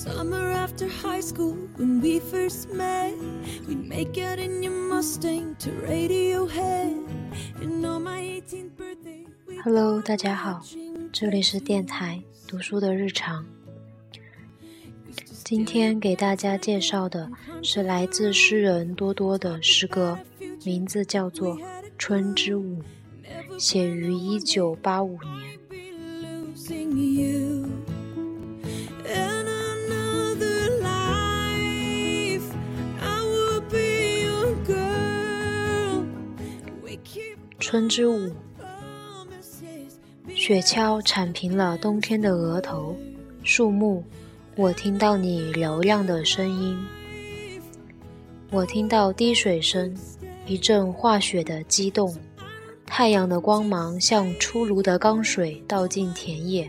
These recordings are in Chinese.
Summer after high school, when we first met, we'd make out in your Mustang to Radiohead. And on my 18th birthday, Hello，大家好，这里是电台读书的日常。今天给大家介绍的是来自诗人多多的诗歌，名字叫做《春之舞》，写于一九八五年。春之舞，雪橇铲平了冬天的额头，树木，我听到你嘹亮的声音，我听到滴水声，一阵化雪的激动，太阳的光芒像出炉的钢水倒进田野，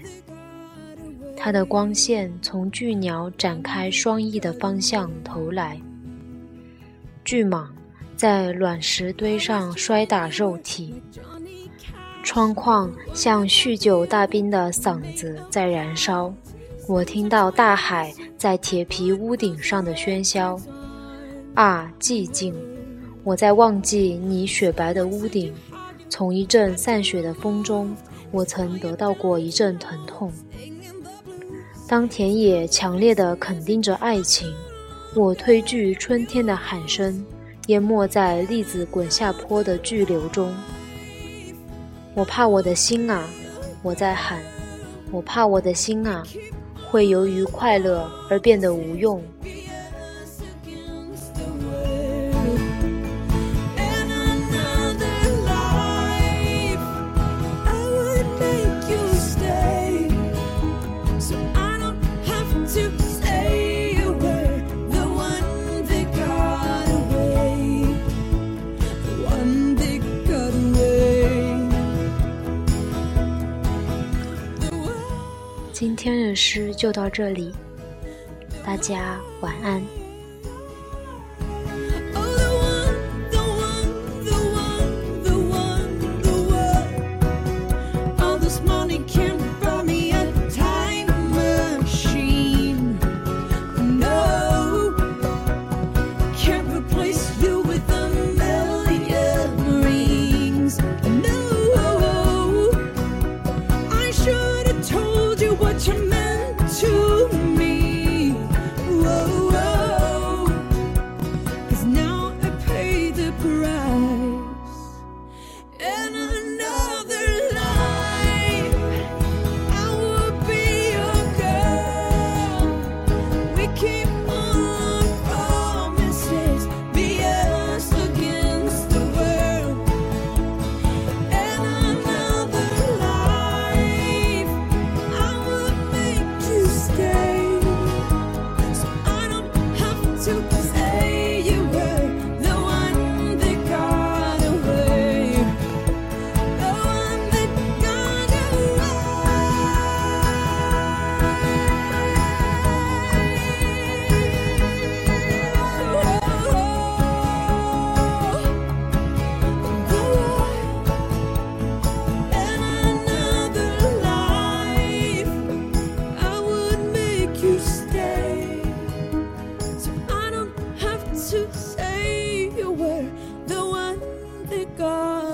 它的光线从巨鸟展开双翼的方向投来，巨蟒在卵石堆上摔打肉体。窗框像酗酒大兵的嗓子在燃烧，我听到大海在铁皮屋顶上的喧嚣。啊，寂静！我在忘记你雪白的屋顶。从一阵散雪的风中，我曾得到过一阵疼痛。当田野强烈地肯定着爱情，我推拒春天的喊声，淹没在粒子滚下坡的巨流中。我怕我的心啊，我在喊，我怕我的心啊，会由于快乐而变得无用。今天的诗就到这里，大家晚安。You stay, so I don't have to say you were the one that got